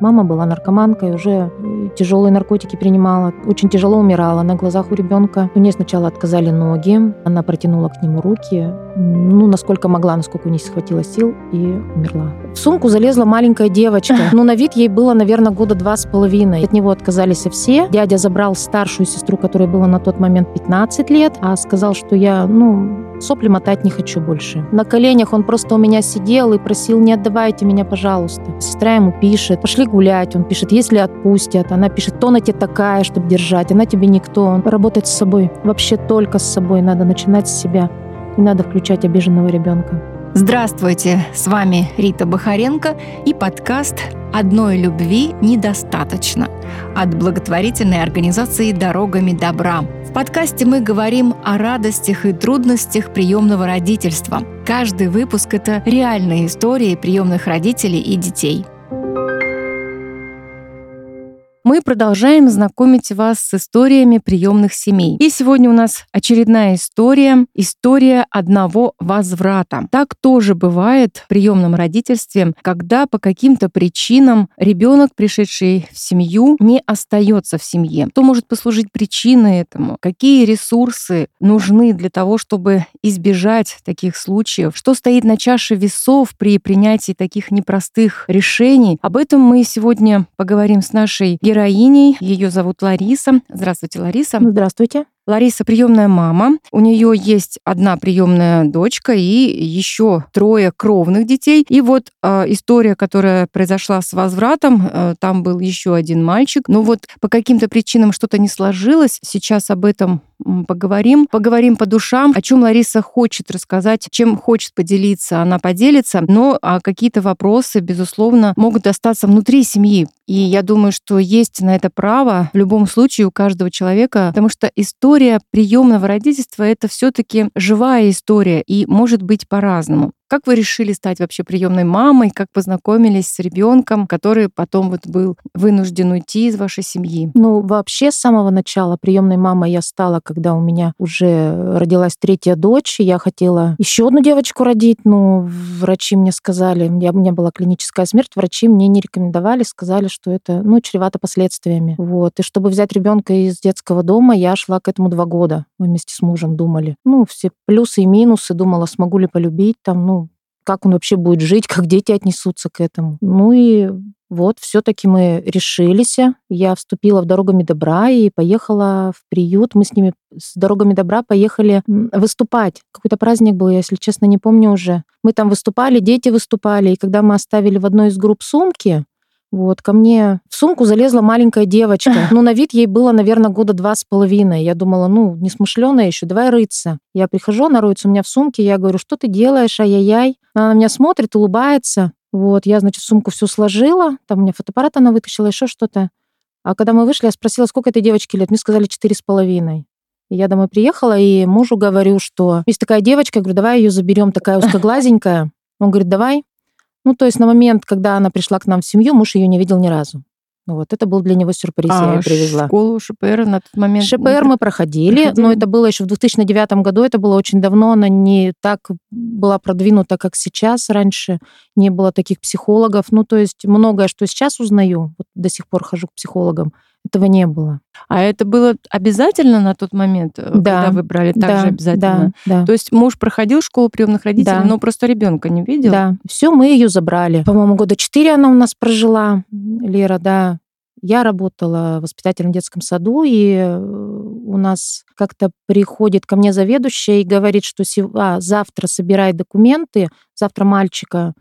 Мама была наркоманкой, уже э, тяжелые наркотики принимала, очень тяжело умирала на глазах у ребенка. У нее сначала отказали ноги, она протянула к нему руки, ну, насколько могла, насколько у нее схватило сил, и умерла. В сумку залезла маленькая девочка. Ну, на вид ей было, наверное, года два с половиной. От него отказались все. Дядя забрал старшую сестру, которой было на тот момент 15 лет, а сказал, что я, ну, Сопли мотать не хочу больше. На коленях он просто у меня сидел и просил, не отдавайте меня, пожалуйста. Сестра ему пишет, пошли гулять. Он пишет, если отпустят. Она пишет, кто на тебе такая, чтобы держать. Она тебе никто. Он работает с собой. Вообще только с собой. Надо начинать с себя. Не надо включать обиженного ребенка. Здравствуйте, с вами Рита Бахаренко и подкаст «Одной любви недостаточно» от благотворительной организации «Дорогами добра». В подкасте мы говорим о радостях и трудностях приемного родительства. Каждый выпуск – это реальные истории приемных родителей и детей – мы продолжаем знакомить вас с историями приемных семей. И сегодня у нас очередная история, история одного возврата. Так тоже бывает в приемном родительстве, когда по каким-то причинам ребенок, пришедший в семью, не остается в семье. Что может послужить причиной этому? Какие ресурсы нужны для того, чтобы избежать таких случаев? Что стоит на чаше весов при принятии таких непростых решений? Об этом мы сегодня поговорим с нашей героиней героиней. Ее зовут Лариса. Здравствуйте, Лариса. Здравствуйте. Лариса приемная мама. У нее есть одна приемная дочка и еще трое кровных детей. И вот э, история, которая произошла с возвратом, э, там был еще один мальчик. Но вот по каким-то причинам что-то не сложилось. Сейчас об этом поговорим. Поговорим по душам, о чем Лариса хочет рассказать, чем хочет поделиться, она поделится. Но а какие-то вопросы, безусловно, могут остаться внутри семьи. И я думаю, что есть на это право в любом случае у каждого человека, потому что история история приемного родительства это все-таки живая история и может быть по-разному. Как вы решили стать вообще приемной мамой? Как познакомились с ребенком, который потом вот был вынужден уйти из вашей семьи? Ну, вообще с самого начала приемной мамой я стала, когда у меня уже родилась третья дочь. Я хотела еще одну девочку родить, но врачи мне сказали, я, у меня была клиническая смерть, врачи мне не рекомендовали, сказали, что это, ну, чревато последствиями. Вот. И чтобы взять ребенка из детского дома, я шла к этому два года. Мы вместе с мужем думали. Ну, все плюсы и минусы, думала, смогу ли полюбить там, ну, как он вообще будет жить, как дети отнесутся к этому. Ну и вот, все-таки мы решились. Я вступила в «Дорогами добра» и поехала в приют. Мы с ними с «Дорогами добра» поехали выступать. Какой-то праздник был, я, если честно, не помню уже. Мы там выступали, дети выступали. И когда мы оставили в одной из групп сумки, вот, ко мне в сумку залезла маленькая девочка. Ну, на вид ей было, наверное, года два с половиной. Я думала, ну, не смышленая еще, давай рыться. Я прихожу, она роется у меня в сумке, я говорю, что ты делаешь, ай-яй-яй. Она на меня смотрит, улыбается. Вот, я, значит, сумку всю сложила, там у меня фотоаппарат она вытащила, еще что-то. А когда мы вышли, я спросила, сколько этой девочке лет? Мне сказали, четыре с половиной. Я домой приехала и мужу говорю, что есть такая девочка, я говорю, давай ее заберем, такая узкоглазенькая. Он говорит, давай. Ну, то есть на момент, когда она пришла к нам в семью, муж ее не видел ни разу. Вот, это был для него сюрприз, а, я ее привезла. школу ШПР на тот момент? ШПР мы проходили, проходили, но это было еще в 2009 году, это было очень давно, она не так была продвинута, как сейчас. Раньше не было таких психологов. Ну, то есть многое, что сейчас узнаю, вот до сих пор хожу к психологам, этого не было. А это было обязательно на тот момент, э, да, когда вы брали так да, же обязательно? Да, да. То есть муж проходил школу приемных родителей, да. но просто ребенка не видел? Да. Все, мы ее забрали. По-моему, года четыре она у нас прожила, Лера, да. Я работала в воспитательном детском саду, и э, у нас как-то приходит ко мне заведующая и говорит, что а, завтра собирает документы, завтра мальчика,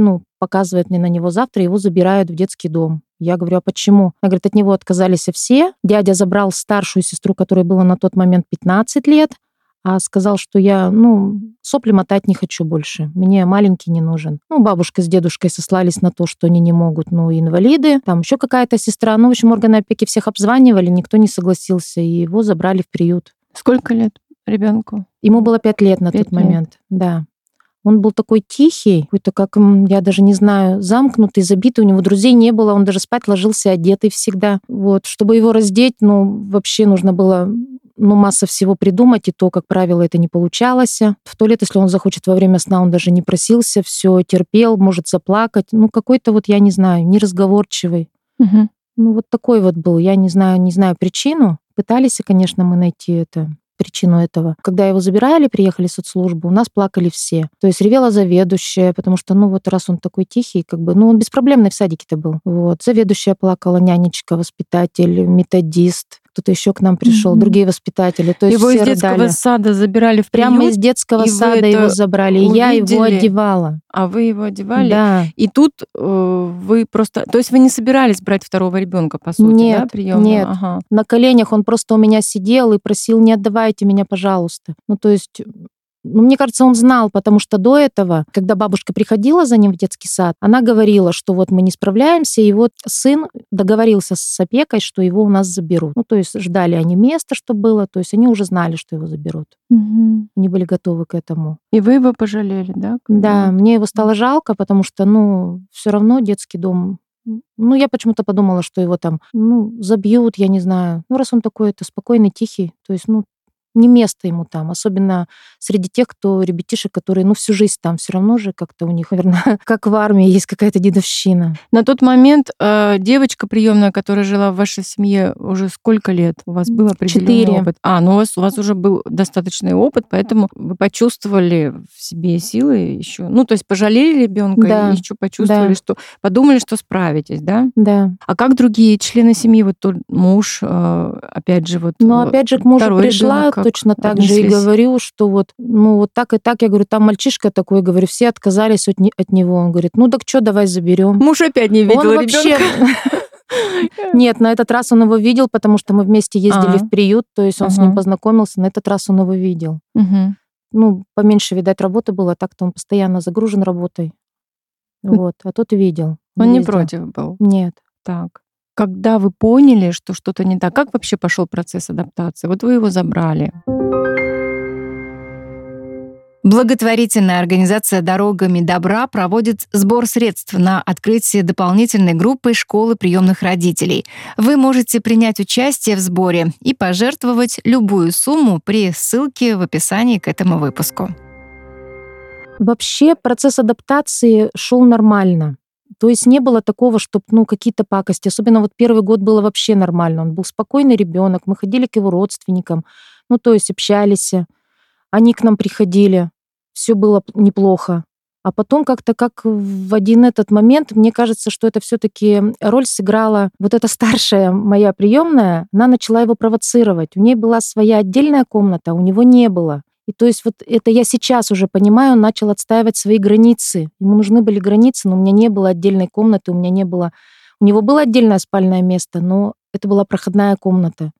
ну, показывает мне на него завтра, его забирают в детский дом. Я говорю, а почему? Она говорит, от него отказались все. Дядя забрал старшую сестру, которой было на тот момент 15 лет, а сказал, что я, ну, сопли мотать не хочу больше. Мне маленький не нужен. Ну, бабушка с дедушкой сослались на то, что они не могут, ну, инвалиды. Там еще какая-то сестра. Ну, в общем, органы опеки всех обзванивали, никто не согласился, и его забрали в приют. Сколько лет ребенку? Ему было пять лет на 5 тот лет. момент, да. Он был такой тихий, какой-то как, я даже не знаю, замкнутый, забитый, у него друзей не было, он даже спать ложился одетый всегда. Вот, чтобы его раздеть, ну, вообще нужно было ну, масса всего придумать, и то, как правило, это не получалось. В туалет, если он захочет во время сна, он даже не просился, все терпел, может заплакать. Ну, какой-то вот, я не знаю, неразговорчивый. Мгм. Ну, вот такой вот был. Я не знаю, не знаю причину. Пытались, конечно, мы найти это причину этого. Когда его забирали, приехали в соцслужбу, у нас плакали все. То есть ревела заведующая, потому что, ну вот раз он такой тихий, как бы, ну он беспроблемный в садике-то был. Вот. Заведующая плакала, нянечка, воспитатель, методист, кто-то еще к нам пришел, Мгм. другие воспитатели. То есть Его из детского рыдали. сада забирали в Прямо приют, из детского сада его забрали. и Я его увидели? одевала. а вы его одевали. Да. И тут э, вы просто... То есть вы не собирались брать второго ребенка, по сути, да, Нет, приемного? нет. Ага. На коленях он просто у меня сидел и просил, не отдавайте меня, пожалуйста. Ну, то есть, ну, мне кажется, он знал, потому что до этого, когда бабушка приходила за ним в детский сад, она говорила, что вот мы не справляемся, и вот сын договорился с опекой, что его у нас заберут. Ну, то есть ждали они места, что было, то есть они уже знали, что его заберут. Мгм. Они были готовы к этому. И вы его пожалели, да? когда Да, мне его стало жалко, потому что, ну, все равно детский дом. Ну, я почему-то подумала, что его там, ну, забьют, я не знаю. Ну, раз он такой, это спокойный, тихий, то есть, ну, не место ему там, особенно среди тех, кто ребятишек, которые, ну, всю жизнь там, все равно же как-то у них, наверное, как в армии есть какая-то дедовщина. На тот момент э, девочка приемная, которая жила в вашей семье, уже сколько лет? У вас был определенный Четыре. опыт? А, ну у вас, у вас уже был достаточный опыт, поэтому вы почувствовали в себе силы еще. Ну, то есть пожалели ребенка Да, и еще почувствовали, да. что подумали, что справитесь, да? Да. А как другие члены семьи, вот тот муж, э, опять же, вот Но э, опять же к мужу пришла, ребенок как точно так же и говорю, что вот, ну вот так и так, я говорю, там мальчишка такой, говорю, все отказались от, не- от него. Он говорит, ну так что, давай заберем. Муж опять не видел Он вообще... Нет, на этот раз он его видел, потому что мы вместе ездили А. в приют, то есть он с ним познакомился, на этот раз он его видел. Ну, поменьше, видать, работы было, так-то он постоянно загружен работой. Вот, а тут видел. Он не против был. Нет. Так. Когда вы поняли, что что-то не так, как вообще пошел процесс адаптации? Вот вы его забрали. Благотворительная организация «Дорогами добра» проводит сбор средств на открытие дополнительной группы школы приемных родителей. Вы можете принять участие в сборе и пожертвовать любую сумму при ссылке в описании к этому выпуску. Вообще процесс адаптации шел нормально. То есть не было такого, чтобы ну, какие-то пакости. Особенно вот первый год было вообще нормально. Он был спокойный ребенок. Мы ходили к его родственникам. Ну, то есть общались. Они к нам приходили. Все было неплохо. А потом как-то как в один этот момент, мне кажется, что это все-таки роль сыграла вот эта старшая моя приемная, она начала его провоцировать. У ней была своя отдельная комната, у него не было. И то есть вот это я сейчас уже понимаю, он начал отстаивать свои границы. Ему нужны были границы, но у меня не было отдельной комнаты, у меня не было... У него было отдельное спальное место, но это была проходная комната.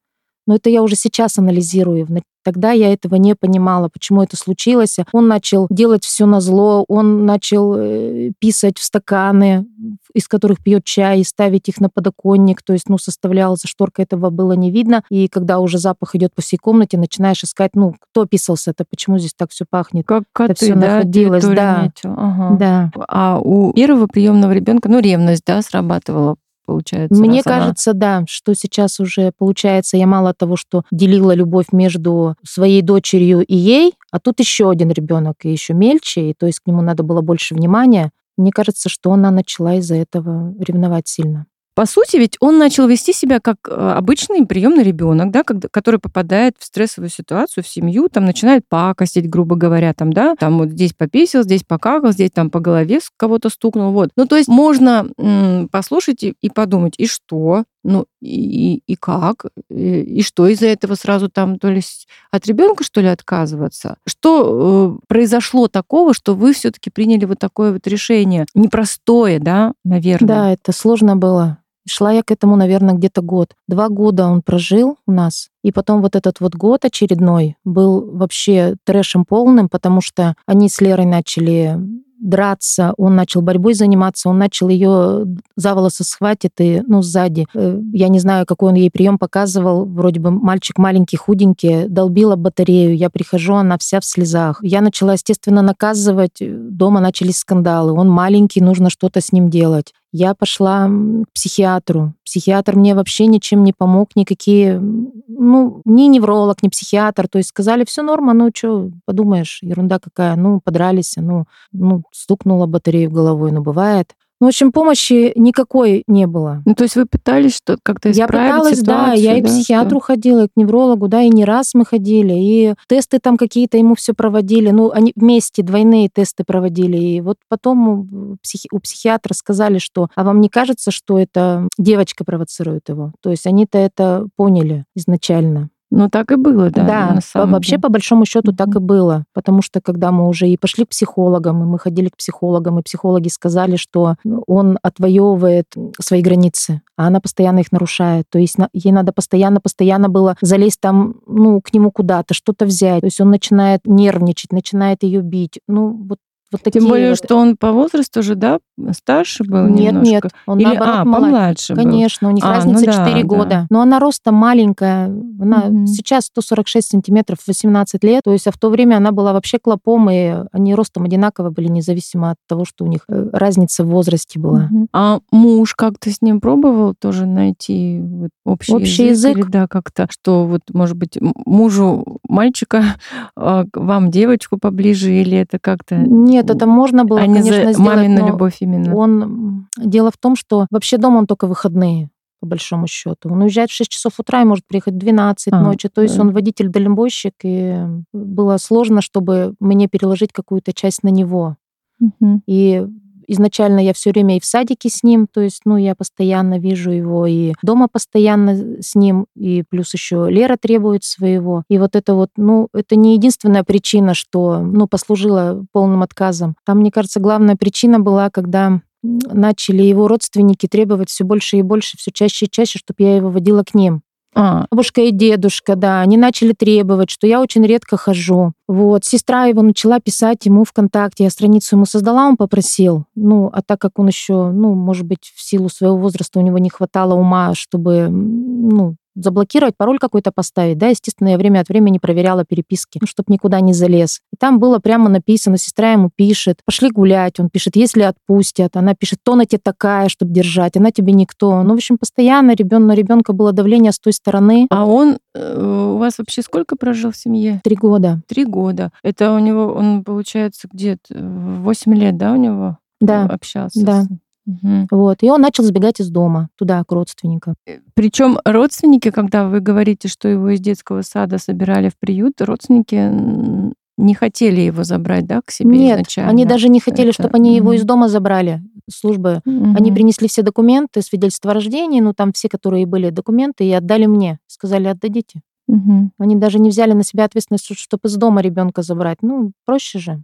Но это я уже сейчас анализирую. Тогда я этого не понимала, почему это случилось. Он начал делать все на зло, он начал э, писать в стаканы, из которых пьет чай, и ставить их на подоконник. То есть, ну, составлял за шторкой, этого было не видно. И когда уже запах идет по всей комнате, начинаешь искать, ну, кто писался-то, почему здесь так все пахнет. Как коты, всё да, находилось, да. Ага. Да. А у первого приемного ребенка, ну, ревность, да, срабатывала, получается. Мне раз кажется, да, что сейчас уже получается, я мало того, что делила любовь между своей дочерью и ей, а тут еще один ребенок и еще мельче, и то есть к нему надо было больше внимания. Мне кажется, что она начала из-за этого ревновать сильно. По сути, ведь он начал вести себя как э, обычный приемный ребенок, да, который попадает в стрессовую ситуацию, в семью, там начинает пакостить, грубо говоря, там, да, там вот здесь пописал, здесь покакал, здесь там по голове кого-то стукнул, вот. Ну, то есть можно м, послушать и, и подумать, и что, ну, и, и как, и, и что из-за этого сразу там, то с- от ребенка, что ли, отказываться? Что э, произошло такого, что вы все-таки приняли вот такое вот решение, непростое, да, наверное? Да, это сложно было. Шла я к этому, наверное, где-то год. Два года он прожил у нас. И потом вот этот вот год очередной был вообще трэшем полным, потому что они с Лерой начали драться, он начал борьбой заниматься, он начал ее за волосы схватит и, ну, сзади. Э, Я не знаю, какой он ей прием показывал. Вроде бы мальчик маленький, худенький, долбила батарею. Я прихожу, она вся в слезах. Я начала, естественно, наказывать. Дома начались скандалы. Он маленький, нужно что-то с ним делать. Я пошла к психиатру. Психиатр мне вообще ничем не помог, никакие, ну, ни невролог, ни психиатр. То есть сказали, все норма, ну что, подумаешь, ерунда какая, ну, подрались, ну, ну, стукнула батарею головой, ну, бывает. Ну, в общем, помощи никакой не было. Ну, то есть вы пытались что как-то исправить Я пыталась, ситуацию, да, я и к психиатру что- ходила, и к неврологу, да, и не раз мы ходили, и тесты там какие-то ему все проводили, ну, они вместе двойные тесты проводили, и вот потом у, психи- у психиатра сказали, что, а вам не кажется, что это девочка провоцирует его? То есть они-то это поняли изначально. Ну, так и было, да. Да, по- вообще деле. по большому счету так и было, потому что когда мы уже и пошли к психологам, и мы ходили к психологам, и психологи сказали, что он отвоевывает свои границы, а она постоянно их нарушает. То есть ей надо постоянно, постоянно было залезть там, ну, к нему куда-то, что-то взять. То есть он начинает нервничать, начинает ее бить. Ну, вот, вот такие Тем более, вот- что он по возрасту уже, да, старше был Нет, немножко. нет, он Или, наоборот а, младше. помладше был. Конечно, у них А, разница ну да, 4 да. года. Но она роста маленькая. Она Мгм. сейчас 146 сантиметров, 18 лет. То есть, а в то время она была вообще клопом, и они ростом одинаково были, независимо от того, что у них э, разница в возрасте была. Мгм. А муж как-то с ним пробовал тоже найти вот общий, Общий язык? Или, да, как-то, что вот, может быть, мужу мальчика, а, вам девочку поближе, или это как-то... Нет, это можно было, а не конечно, за сделать, мамину но любовь именно? Он... Дело в том, что вообще дома он только выходные по большому счету. Он уезжает в 6 часов утра и может приехать в 12 А, ночи. То есть он водитель-дальнобойщик, и было сложно, чтобы мне переложить какую-то часть на него. Мгм. И изначально я все время и в садике с ним, то есть, ну, я постоянно вижу его, и дома постоянно с ним, и плюс еще Лера требует своего. И вот это вот, ну, это не единственная причина, что, ну, послужила полным отказом. Там, мне кажется, главная причина была, когда начали его родственники требовать все больше и больше, все чаще и чаще, чтобы я его водила к ним. А, Бабушка и дедушка, да, они начали требовать, что я очень редко хожу. Вот, сестра его начала писать ему ВКонтакте, я страницу ему создала, он попросил. Ну, а так как он еще, ну, может быть, в силу своего возраста у него не хватало ума, чтобы, ну, заблокировать, пароль какой-то поставить, да, естественно, я время от времени проверяла переписки, ну, чтобы никуда не залез. И там было прямо написано, сестра ему пишет, пошли гулять, он пишет, если отпустят, она пишет, кто на тебе такая, чтобы держать, она тебе никто. Ну, в общем, постоянно ребен, на ребенка было давление с той стороны. а он э, у вас вообще сколько прожил в семье? Три года, Три года. Это у него, он, получается, где-то 8 лет, да, у него да. общался? да. с- Мгм. Вот. И он начал сбегать из дома туда, к родственникам. Причем родственники, когда вы говорите, что его из детского сада собирали в приют, родственники не хотели его забрать, да, к себе Нет, изначально? они даже не хотели, Это- чтобы они его из дома забрали. Службы. Мгм. Они принесли все документы, свидетельство о рождении, ну там все, которые были документы, и отдали мне. Сказали, отдадите. Мгм. Они даже не взяли на себя ответственность, чтобы из дома ребенка забрать. Ну, проще же.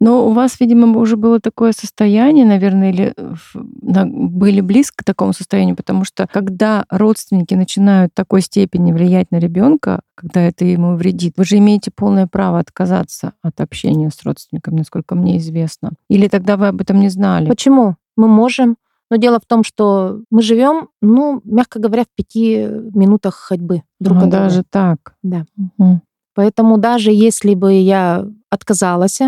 Но у вас, видимо, уже было такое состояние, наверное, или э, были близко к такому состоянию, потому что когда родственники начинают в такой степени влиять на ребенка, когда это ему вредит, вы же имеете полное право отказаться от общения с родственником, насколько мне известно. Или тогда вы об этом не знали? Почему? Мы можем. Но дело в том, что мы живем, ну, мягко говоря, в пяти минутах ходьбы друг А, от друга. даже так. Да. Мгм. Поэтому даже если бы я отказалась,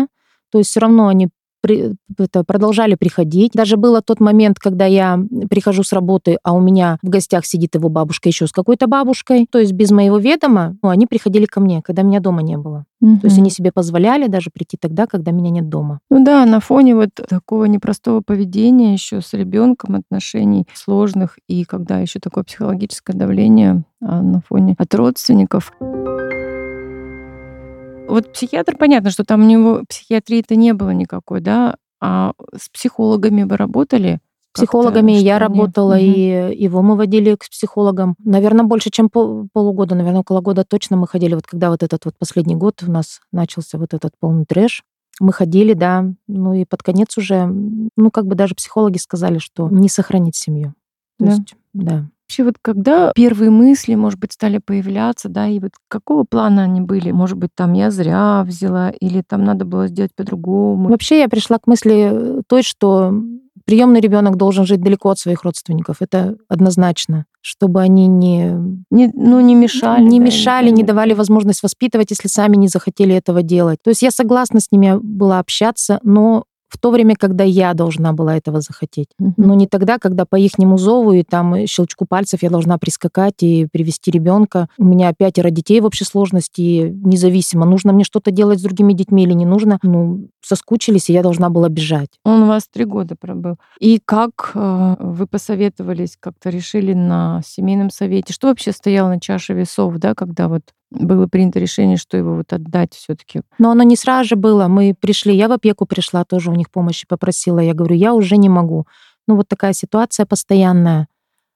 то есть все равно они при- это, продолжали приходить. Даже был тот момент, когда я прихожу с работы, а у меня в гостях сидит его бабушка еще с какой-то бабушкой. То есть без моего ведома ну, они приходили ко мне, когда меня дома не было. То есть они себе позволяли даже прийти тогда, когда меня нет дома. Ну да, на фоне вот такого непростого поведения еще с ребенком, отношений сложных, и когда еще такое психологическое давление а, на фоне от родственников. Вот психиатр, понятно, что там у него психиатрии-то не было никакой, да? А с психологами вы работали? С психологами я работала, Мгм. и его мы водили к психологам. Наверное, больше, чем пол- полугода, наверное, около года точно мы ходили. Вот когда вот этот вот последний год у нас начался вот этот полный трэш, мы ходили, да, ну и под конец уже, ну как бы даже психологи сказали, что не сохранить семью. То Да. есть, да. Вообще вот когда первые мысли, может быть, стали появляться, да, и вот какого плана они были? Может быть, там я зря взяла, или там надо было сделать по-другому? Вообще я пришла к мысли той, что приемный ребенок должен жить далеко от своих родственников. Это однозначно, чтобы они не Не, ну, не мешали. не да, мешали, не давали возможность воспитывать, если сами не захотели этого делать. То есть я согласна с ними была общаться, но в то время, когда я должна была этого захотеть. Но не тогда, когда по ихнему зову и там щелчку пальцев я должна прискакать и привести ребенка. У меня пятеро детей в общей сложности, и независимо, нужно мне что-то делать с другими детьми или не нужно. Ну, соскучились, и я должна была бежать. Он у вас три года пробыл. И как э, вы посоветовались, как-то решили на семейном совете? Что вообще стояло на чаше весов, да, когда вот было принято решение, что его вот отдать все-таки? Но оно не сразу же было. Мы пришли, я в опеку пришла, тоже у них помощи попросила. Я говорю, я уже не могу. Ну, вот такая ситуация постоянная.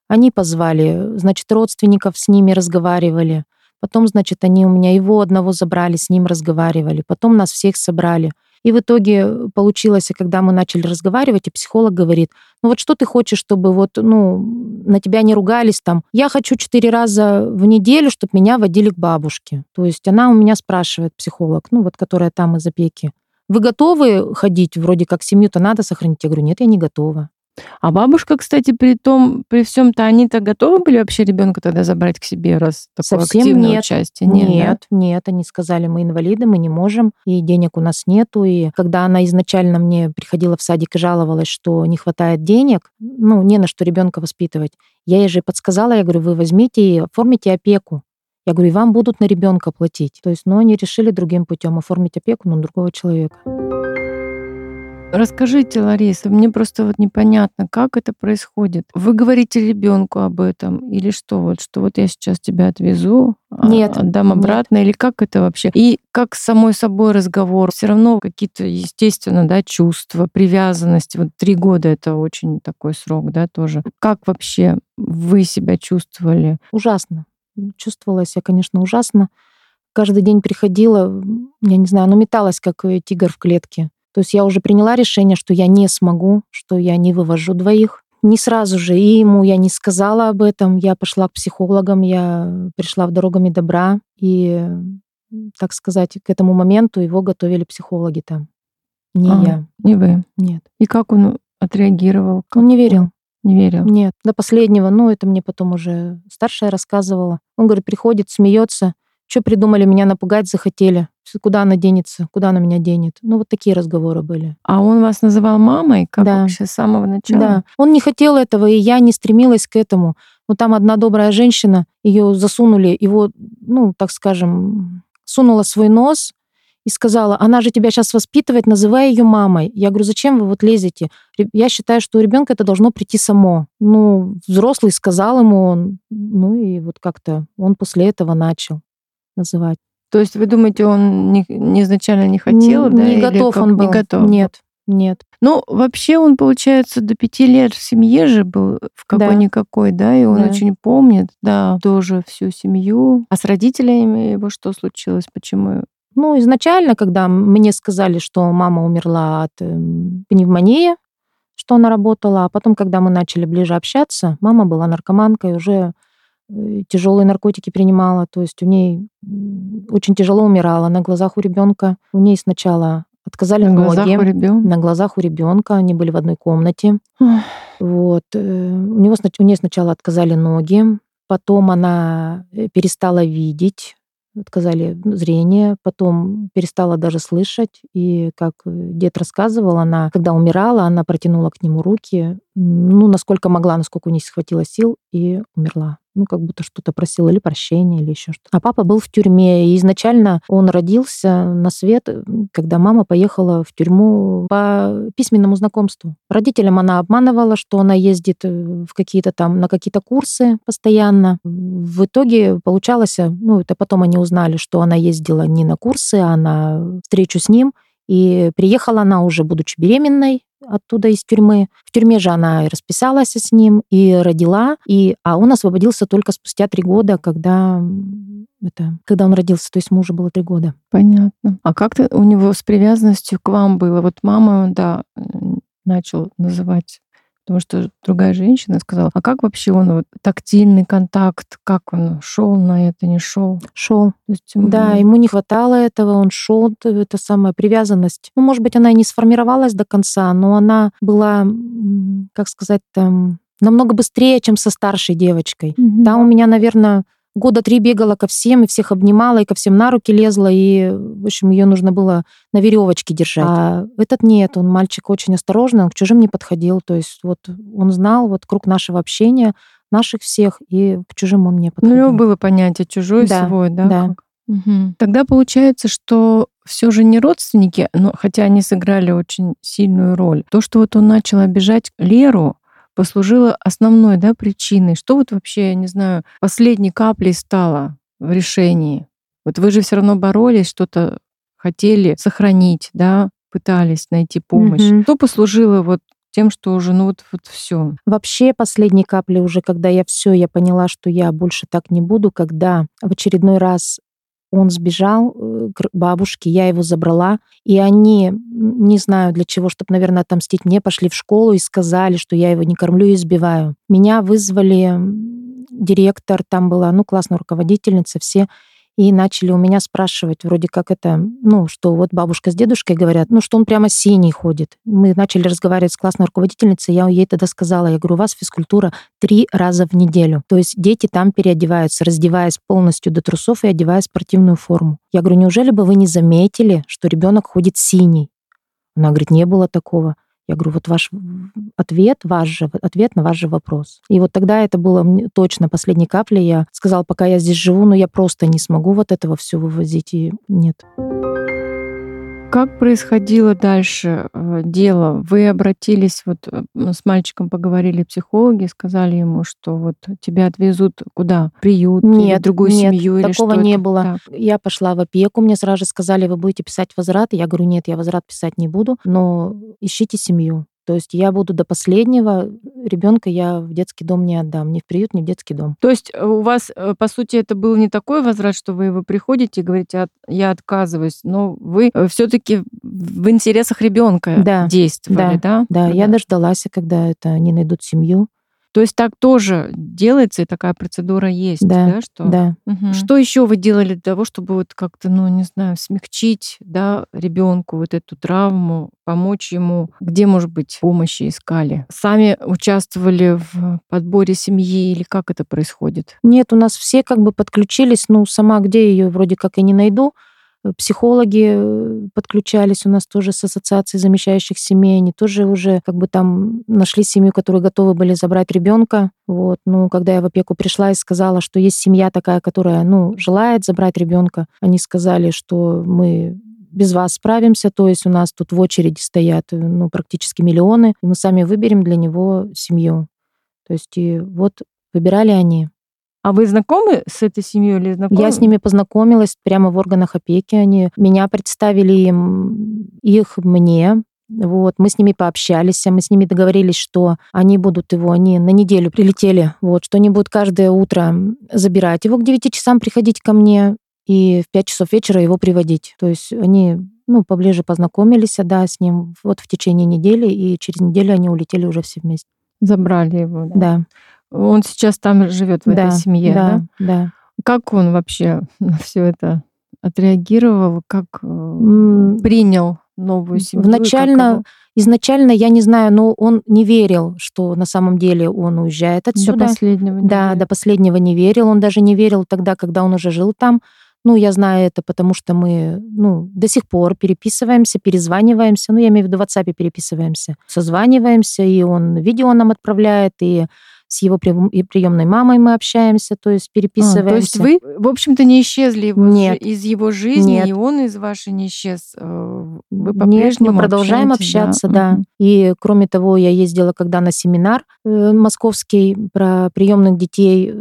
Они позвали, значит, родственников с ними разговаривали. Потом, значит, они у меня его одного забрали, с ним разговаривали. Потом нас всех собрали. И в итоге получилось, когда мы начали разговаривать, и психолог говорит, ну вот что ты хочешь, чтобы вот, ну, на тебя не ругались там. Я хочу четыре раза в неделю, чтобы меня водили к бабушке. То есть она у меня спрашивает, психолог, ну вот, которая там из опеки, вы готовы ходить, вроде как семью-то надо сохранить? Я говорю, нет, я не готова. А бабушка, кстати, при том, при всем то они-то готовы были вообще ребенка тогда забрать к себе, раз такое Совсем активное нет. участие? Нет, да? нет, они сказали, мы инвалиды, мы не можем, и денег у нас нету. И когда она изначально мне приходила в садик и жаловалась, что не хватает денег, ну, не на что ребенка воспитывать, я ей же подсказала, я говорю, вы возьмите и оформите опеку. Я говорю, и вам будут на ребенка платить. То есть, но они решили другим путем оформить опеку на другого человека. Расскажите, Лариса, мне просто вот непонятно, как это происходит. Вы говорите ребенку об этом или что? Вот что вот я сейчас тебя отвезу, а, Нет, отдам нет. обратно, или как это вообще? И как с самой собой разговор? Все равно какие-то, естественно, да, чувства, привязанность. Вот три года это очень такой срок, да, тоже. Как вообще вы себя чувствовали? Ужасно. Чувствовала себя, конечно, ужасно. Каждый день приходила, я не знаю, оно металось, как э, тигр в клетке. То есть я уже приняла решение, что я не смогу, что я не вывожу двоих. Не сразу же, и ему я не сказала об этом. Я пошла к психологам, я пришла в «Дорогами добра», и, так сказать, к этому моменту его готовили психологи там. Не А, я. Не вы. Нет. И как он отреагировал? Он не верил. Не верил. Нет, до последнего. Ну, это мне потом уже старшая рассказывала. Он говорит, приходит, смеется. Что придумали, меня напугать захотели. Куда она денется? Куда она меня денет? Ну, вот такие разговоры были. А он вас называл мамой? Как Да. вообще с самого начала? Да. Он не хотел этого, и я не стремилась к этому. Но там одна добрая женщина, ее засунули, его, ну, так скажем, сунула свой нос и сказала, она же тебя сейчас воспитывает, называй ее мамой. Я говорю, зачем вы вот лезете? Я считаю, что у ребенка это должно прийти само. Ну, взрослый сказал ему, он, ну и вот как-то он после этого начал называть. То есть вы думаете, он не, не изначально не хотел, Н- да? Не или готов как- он был. Не готов. Нет, нет. Ну, вообще он, получается, до пяти лет в семье же был, в какой-никакой, да, и он Да. очень помнит, да, тоже всю семью. А с родителями его что случилось? Почему? Ну, изначально, когда мне сказали, что мама умерла от эм, пневмонии, что она работала, а потом, когда мы начали ближе общаться, мама была наркоманкой, уже тяжелые наркотики принимала, то есть у ней очень тяжело умирала на глазах у ребенка. У ней сначала отказали На глазах ноги. у ребенка? На глазах у ребенка, они были в одной комнате. Вот. э, У, него, у нее сначала отказали ноги, потом она э, перестала видеть, отказали зрение, потом перестала даже слышать. И, как э, дед рассказывал, она, когда умирала, она протянула к нему руки, ну, насколько могла, насколько у нее хватило сил, и умерла. Ну, как будто что-то просила, или прощения, или еще что-то. А папа был в тюрьме, и изначально он родился на свет, когда мама поехала в тюрьму по письменному знакомству. Родителям она обманывала, что она ездит э, в какие-то там, на какие-то курсы постоянно. В итоге получалось, э, ну, это потом они узнали, что она ездила не на курсы, а на встречу с ним. И приехала она уже, будучи беременной, оттуда из тюрьмы. В тюрьме же она и расписалась с ним, и родила, и, а он освободился только спустя три года, когда, это, когда он родился, то есть мужу было три года. Понятно. А как то у него с привязанностью к вам было? Вот мама, да, начал называть, потому что другая женщина сказала, а как вообще он, вот, тактильный контакт, как он шел на это, не шел? Шел. Есть, Да, ему не хватало этого, он шел, это самая привязанность. Ну, может быть, она и не сформировалась до конца, но она была, как сказать, там, намного быстрее, чем со старшей девочкой. Мгм. Там у меня, наверное, года три бегала ко всем, и всех обнимала, и ко всем на руки лезла, и, в общем, ее нужно было на веревочке держать. А этот нет, он мальчик очень осторожный, он к чужим не подходил, то есть вот он знал вот круг нашего общения, наших всех, и к чужим он не подходил. Ну, у него было понятие чужой, Да, свой, да? да. как? Мгм. Тогда получается, что все же не родственники, но хотя они сыграли очень сильную роль. То, что вот он начал обижать Леру, послужило основной да, причиной. Что вот вообще, я не знаю, последней каплей стало в решении? Вот вы же все равно боролись, что-то хотели сохранить, да, пытались найти помощь. Мгм. Что послужило вот тем, что уже, ну вот, вот все. Вообще последней капли уже, когда я все, я поняла, что я больше так не буду, когда в очередной раз он сбежал э, к бабушке, я его забрала, и они, не знаю для чего, чтобы, наверное, отомстить мне, пошли в школу и сказали, что я его не кормлю и избиваю. Меня вызвали директор, там была, ну, классная руководительница, все, и начали у меня спрашивать, вроде как это, ну, что вот бабушка с дедушкой говорят, ну, что он прямо синий ходит. Мы начали разговаривать с классной руководительницей, я ей тогда сказала, я говорю, у вас физкультура три раза в неделю. То есть дети там переодеваются, раздеваясь полностью до трусов и одевая спортивную форму. Я говорю, неужели бы вы не заметили, что ребенок ходит синий? Она говорит, не было такого. Я говорю, вот ваш ответ, ваш же ответ на ваш же вопрос. И вот тогда это было точно последней каплей. Я сказала, пока я здесь живу, но я просто не смогу вот этого все вывозить. И нет. Как происходило дальше э, дело? Вы обратились, вот э, с мальчиком поговорили психологи, сказали ему, что вот тебя отвезут куда? В приют или в Нет, другую нет, семью или такого не это? было. Так. Я пошла в опеку, мне сразу же сказали, вы будете писать возврат. Я говорю, нет, я возврат писать не буду, но ищите семью. То есть я буду до последнего. Ребенка я в детский дом не отдам, ни в приют, ни в детский дом. То есть э, у вас, э, по сути, это был не такой возврат, что вы вы приходите и говорите, «От- я отказываюсь, но вы все-таки в интересах ребенка Да, действовали, да? Да, я дождалась, когда это они найдут семью. То есть так тоже делается, и такая процедура есть, Да, да? что... Да. Мгм. Что еще вы делали для того, чтобы вот как-то, ну, не знаю, смягчить, да, ребенку вот эту травму, помочь ему? Где, может быть, помощи искали? Сами участвовали в подборе семьи или как это происходит? Нет, у нас все как бы подключились. Ну, сама где ее вроде как и не найду. Э, Психологи э, подключались у нас тоже с ассоциацией замещающих семей. Они тоже уже как бы там нашли семью, которые готовы были забрать ребенка. Вот. Ну, когда я в опеку пришла и сказала, что есть семья такая, которая, ну, желает забрать ребенка, они сказали, что мы без вас справимся, то есть у нас тут в очереди стоят, э, ну, практически миллионы, и мы сами выберем для него семью. То есть и вот выбирали они. А вы знакомы с этой семьей или знакомы? Я с ними познакомилась прямо в органах опеки. Они меня представили им, их мне. Вот, мы с ними пообщались, мы с ними договорились, что они будут его, они на неделю прилетели, вот, что они будут каждое утро забирать его к 9 часам, приходить ко мне, и в 5 часов вечера его приводить. То есть они, ну, поближе познакомились, да, с ним вот в течение недели, и через неделю они улетели уже все вместе. Забрали его, да? Да, Он сейчас там живет в да, этой семье, да? да, да. Как он вообще на все это отреагировал? Как э, принял новую семью? Вначально, его- изначально, я не знаю, но он не верил, что на самом деле он уезжает до отсюда. последнего. не Да, верил. до последнего не верил. Он даже не верил тогда, когда он уже жил там. Ну, я знаю это, потому что мы, ну, до сих пор переписываемся, перезваниваемся. Ну, я имею в виду в WhatsApp переписываемся. Созваниваемся, и он видео нам отправляет, и с его приемной мамой мы общаемся, то есть А, переписываемся. то есть вы, в общем-то, не исчезли его Нет. из его жизни, Нет. и он из вашей не исчез. Э, Вы Нет, по-прежнему мы продолжаем общаться, да. Мгм. И кроме того, я ездила когда на семинар э, московский про приемных детей.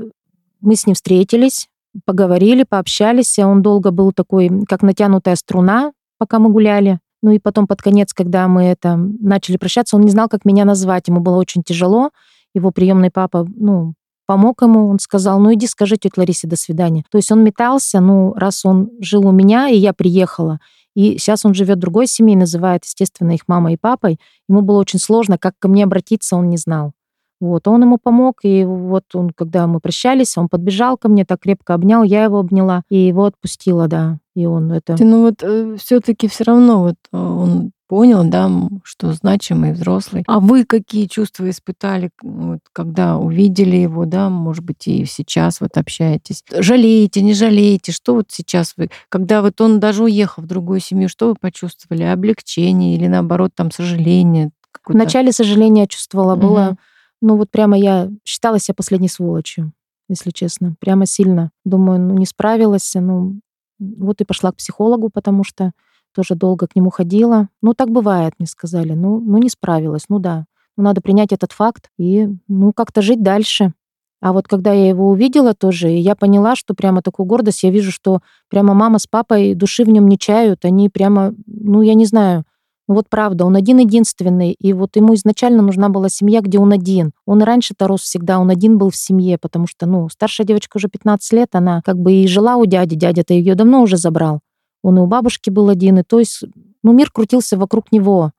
Мы с ним встретились, поговорили, пообщались. а Он долго был такой, как натянутая струна, пока мы гуляли. Ну и потом под конец, когда мы это начали прощаться, он не знал, как меня назвать. Ему было очень тяжело. Его приемный папа, ну, помог ему, он сказал, ну иди скажи тете Ларисе до свидания. То есть он метался, ну, раз он жил у меня, и я приехала, и сейчас он живет в другой семье, называет, естественно, их мамой и папой. Ему было очень сложно, как ко мне обратиться, он не знал. Вот, он ему помог, и вот он, когда мы прощались, он подбежал ко мне, так крепко обнял, я его обняла, и его отпустила, да. И он это... Ты, Ну вот все-таки все равно вот э, он понял, да, что значимый взрослый. А вы какие чувства испытали, вот, когда увидели его, да, может быть, и сейчас вот общаетесь? Жалеете, не жалеете? Что вот сейчас вы, когда вот он даже уехал в другую семью, что вы почувствовали? Облегчение или наоборот там сожаление? Вначале сожаление чувствовала, угу. было, ну вот прямо я считала себя последней сволочью, если честно, прямо сильно. Думаю, ну не справилась, ну вот и пошла к психологу, потому что тоже долго к нему ходила. Ну, так бывает, мне сказали. Ну, ну не справилась, ну да. Ну, надо принять этот факт и, ну, как-то жить дальше. А вот когда я его увидела тоже, и я поняла, что прямо такую гордость, я вижу, что прямо мама с папой души в нем не чают, они прямо, ну, я не знаю, ну вот правда, он один-единственный, и вот ему изначально нужна была семья, где он один. Он раньше-то рос всегда, он один был в семье, потому что, ну, старшая девочка уже 15 лет, она как бы и жила у дяди, дядя-то ее давно уже забрал. Он и у бабушки был один, и то есть, ну, мир крутился вокруг него.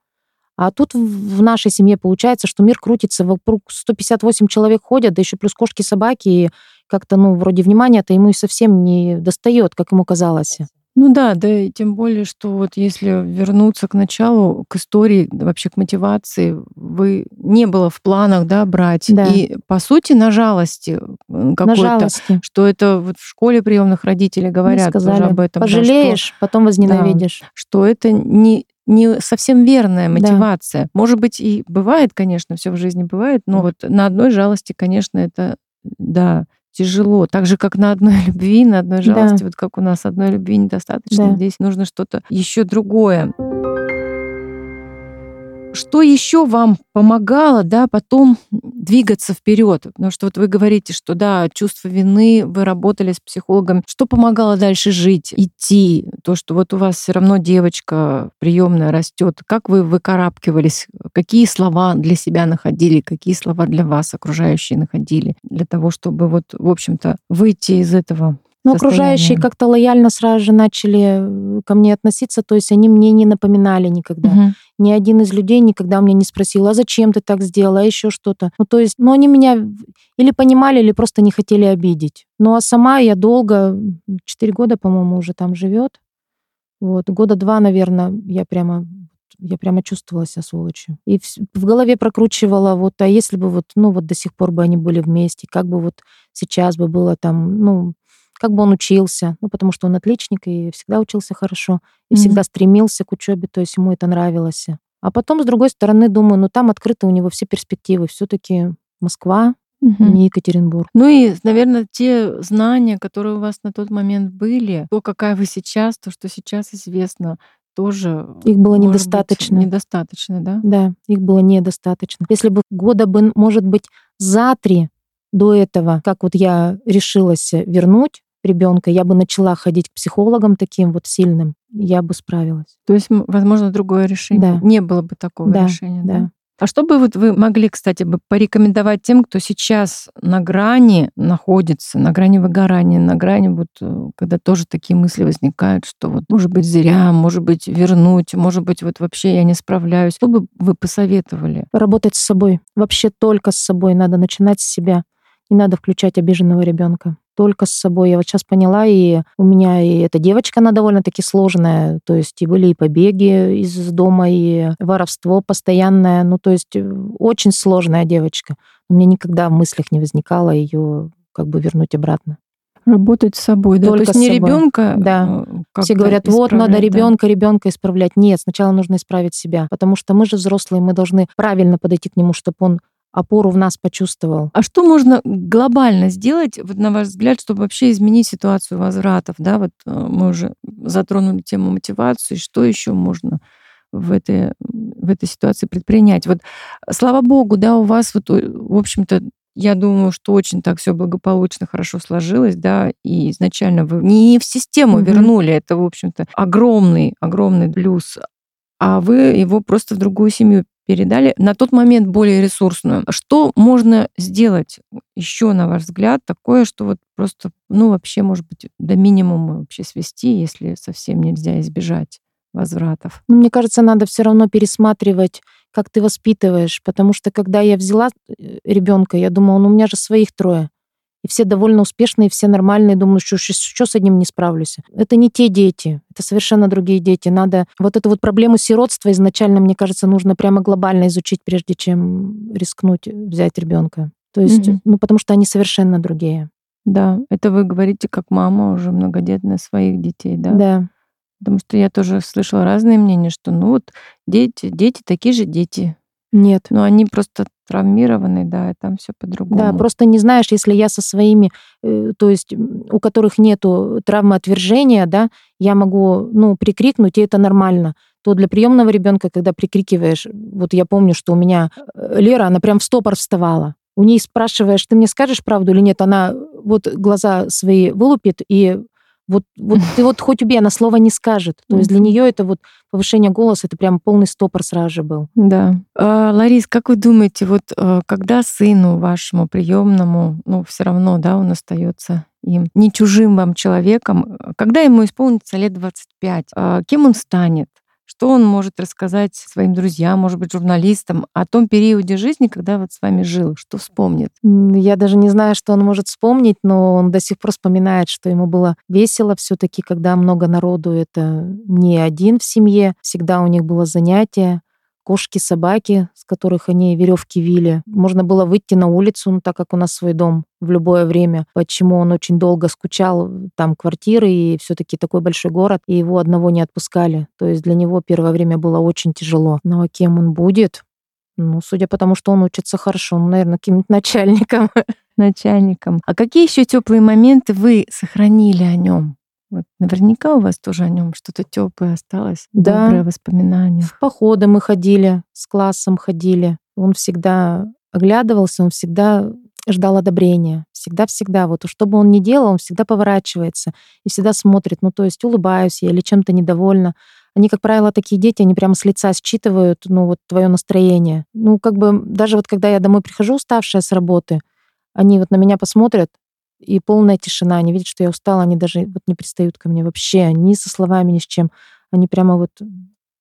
А тут в нашей семье получается, что мир крутится вокруг 158 человек ходят, да еще плюс кошки-собаки, и как-то, ну, вроде внимания-то ему и совсем не достает, как ему казалось. Ну да, да, и тем более, что вот если вернуться к началу, к истории, вообще к мотивации, вы не было в планах, да, брать. Да. И по сути на жалости какой-то, что это вот в школе приемных родителей говорят сказали, тоже об этом. Пожалеешь, да, что, потом возненавидишь. Да, что это не не совсем верная мотивация. Да. Может быть, и бывает, конечно, все в жизни бывает, но вот на одной жалости, конечно, это да, тяжело. Так же, как на одной любви, на одной жалости, да. вот как у нас одной любви недостаточно, да. здесь нужно что-то еще другое. Что еще вам помогало, да, потом двигаться вперед? Потому что вот вы говорите, что да, чувство вины, вы работали с психологом. Что помогало дальше жить, идти? То, что вот у вас все равно девочка приемная растет. Как вы выкарабкивались? Какие слова для себя находили? Какие слова для вас окружающие находили? Для того, чтобы вот, в общем-то, выйти из этого но окружающие как-то лояльно сразу же начали э, ко мне относиться, то есть они мне не напоминали никогда. Угу. Ни один из людей никогда мне не спросил, а зачем ты так сделала, а еще что-то. Ну, то есть, ну, они меня или понимали, или просто не хотели обидеть. Ну, а сама я долго, четыре года, по-моему, уже там живет. Вот, года два, наверное, я прямо я прямо чувствовала себя сволочью. И в, в голове прокручивала, вот, а если бы вот, ну, вот до сих пор бы они были вместе, как бы вот сейчас бы было там, ну, как бы он учился, ну, потому что он отличник и всегда учился хорошо, и mm-hmm. всегда стремился к учебе, то есть ему это нравилось. А потом, с другой стороны, думаю, ну, там открыты у него все перспективы. все-таки Москва, угу. не Екатеринбург. Ну и, наверное, те знания, которые у вас на тот момент были, то, какая вы сейчас, то, что сейчас известно, тоже их было недостаточно. Быть, недостаточно, да? Да, их было недостаточно. Если бы года бы, может быть, за три до этого, как вот я решилась вернуть ребенка, я бы начала ходить к психологам таким вот сильным, я бы справилась. То есть, возможно, другое решение. Да. Не было бы такого да, решения. Да. да. А что бы вот вы могли, кстати, бы порекомендовать тем, кто сейчас на грани находится, на грани выгорания, на грани вот, э, когда тоже такие мысли возникают, что вот, может быть, зря, может быть, вернуть, может быть, вот вообще я не справляюсь. Что бы вы посоветовали? Работать с собой. Вообще только с собой. Надо начинать с себя. Не надо включать обиженного ребенка только с собой. Я вот сейчас поняла, и у меня и эта девочка, она довольно-таки сложная. То есть и были и побеги из дома, и воровство постоянное. Ну, то есть э, очень сложная девочка. У меня никогда в мыслях не возникало ее как бы вернуть обратно. Работать с собой, да. Только То есть не ребенка. Да. Э, Все говорят, вот надо ребенка, да. ребенка исправлять. Нет, сначала нужно исправить себя, потому что мы же взрослые, мы должны правильно подойти к нему, чтобы он опору в нас почувствовал. А что можно глобально сделать, вот на ваш взгляд, чтобы вообще изменить ситуацию возвратов? Да, вот э, мы уже затронули тему мотивации. Что еще можно в этой, в этой ситуации предпринять? Вот, слава богу, да, у вас вот, в общем-то, я думаю, что очень так все благополучно, хорошо сложилось, да, и изначально вы не в систему mm-hmm. вернули, это, в общем-то, огромный, огромный плюс, а вы его просто в другую семью передали, на тот момент более ресурсную. Что можно сделать еще, на ваш взгляд, такое, что вот просто, ну, вообще, может быть, до минимума вообще свести, если совсем нельзя избежать возвратов? Ну, мне кажется, надо все равно пересматривать, как ты воспитываешь, потому что когда я взяла э, ребенка, я думала, ну, у меня же своих трое. И все довольно успешные, все нормальные, думаю, что, что с одним не справлюсь. Это не те дети, это совершенно другие дети. Надо вот эту вот проблему сиротства изначально, мне кажется, нужно прямо глобально изучить, прежде чем рискнуть взять ребенка. То есть, угу. ну, потому что они совершенно другие. Да, это вы говорите как мама уже многодетная своих детей, да? Да. Потому что я тоже слышала разные мнения, что ну вот дети, дети такие же дети. Нет. Но они просто травмированы, да, и там все по-другому. Да, просто не знаешь, если я со своими, э, то есть у которых нету травмы отвержения, да, я могу, ну, прикрикнуть, и это нормально то для приемного ребенка, когда прикрикиваешь, вот я помню, что у меня э, Лера, она прям в стопор вставала. У ней спрашиваешь, ты мне скажешь правду или нет, она вот глаза свои вылупит и вот, вот ты вот хоть убей, она слова не скажет. То есть для нее это вот повышение голоса, это прям полный стопор сразу же был. Да. А, Ларис, как вы думаете, вот э, когда сыну вашему приемному, ну все равно, да, он остается им не чужим вам человеком, когда ему исполнится лет 25, а, кем он станет? Что он может рассказать своим друзьям, может быть, журналистам о том периоде жизни, когда вот с вами жил? Что вспомнит? Я даже не знаю, что он может вспомнить, но он до сих пор вспоминает, что ему было весело все таки когда много народу. Это не один в семье. Всегда у них было занятие кошки, собаки, с которых они веревки вили. Можно было выйти на улицу, ну, так как у нас свой дом в любое время. Почему он очень долго скучал, там квартиры и все-таки такой большой город, и его одного не отпускали. То есть для него первое время было очень тяжело. Ну а кем он будет? Ну, судя по тому, что он учится хорошо, ну, наверное, каким-нибудь начальником. Начальником. А какие еще теплые моменты вы сохранили о нем? Вот наверняка у вас тоже о нем что-то теплое осталось, да. доброе воспоминание. В походы мы ходили, с классом ходили. Он всегда оглядывался, он всегда ждал одобрения. Всегда-всегда. Вот что бы он ни делал, он всегда поворачивается и всегда смотрит. Ну, то есть улыбаюсь я или чем-то недовольна. Они, как правило, такие дети, они прямо с лица считывают, ну, вот твое настроение. Ну, как бы даже вот когда я домой прихожу уставшая с работы, они вот на меня посмотрят, и полная тишина. Они видят, что я устала, они даже вот не пристают ко мне вообще, ни со словами, ни с чем. Они прямо вот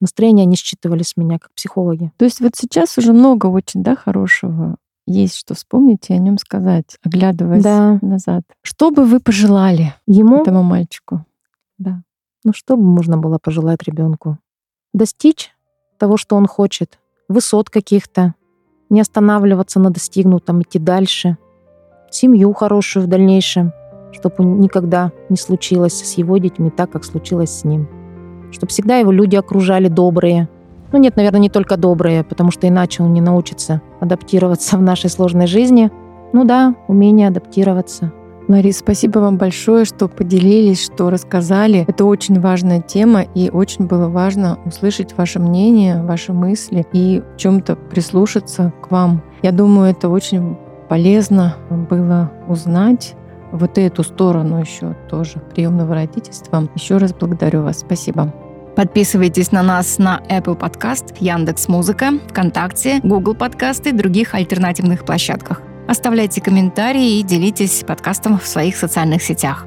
настроение они считывали с меня как психологи. То есть вот сейчас уже много очень, да, хорошего есть что вспомнить и о нем сказать, оглядываясь да. назад. Что бы вы пожелали ему этому мальчику? Да. Ну что бы можно было пожелать ребенку? Достичь того, что он хочет, высот каких-то, не останавливаться на достигнутом, идти дальше, семью хорошую в дальнейшем, чтобы никогда не случилось с его детьми так, как случилось с ним. Чтобы всегда его люди окружали добрые. Ну нет, наверное, не только добрые, потому что иначе он не научится адаптироваться в нашей сложной жизни. Ну да, умение адаптироваться. Ларис, спасибо вам большое, что поделились, что рассказали. Это очень важная тема, и очень было важно услышать ваше мнение, ваши мысли и в чем-то прислушаться к вам. Я думаю, это очень полезно было узнать вот эту сторону еще тоже приемного родительства. Еще раз благодарю вас. Спасибо. Подписывайтесь на нас на Apple Podcast, Яндекс Музыка, ВКонтакте, Google Подкасты и других альтернативных площадках. Оставляйте комментарии и делитесь подкастом в своих социальных сетях.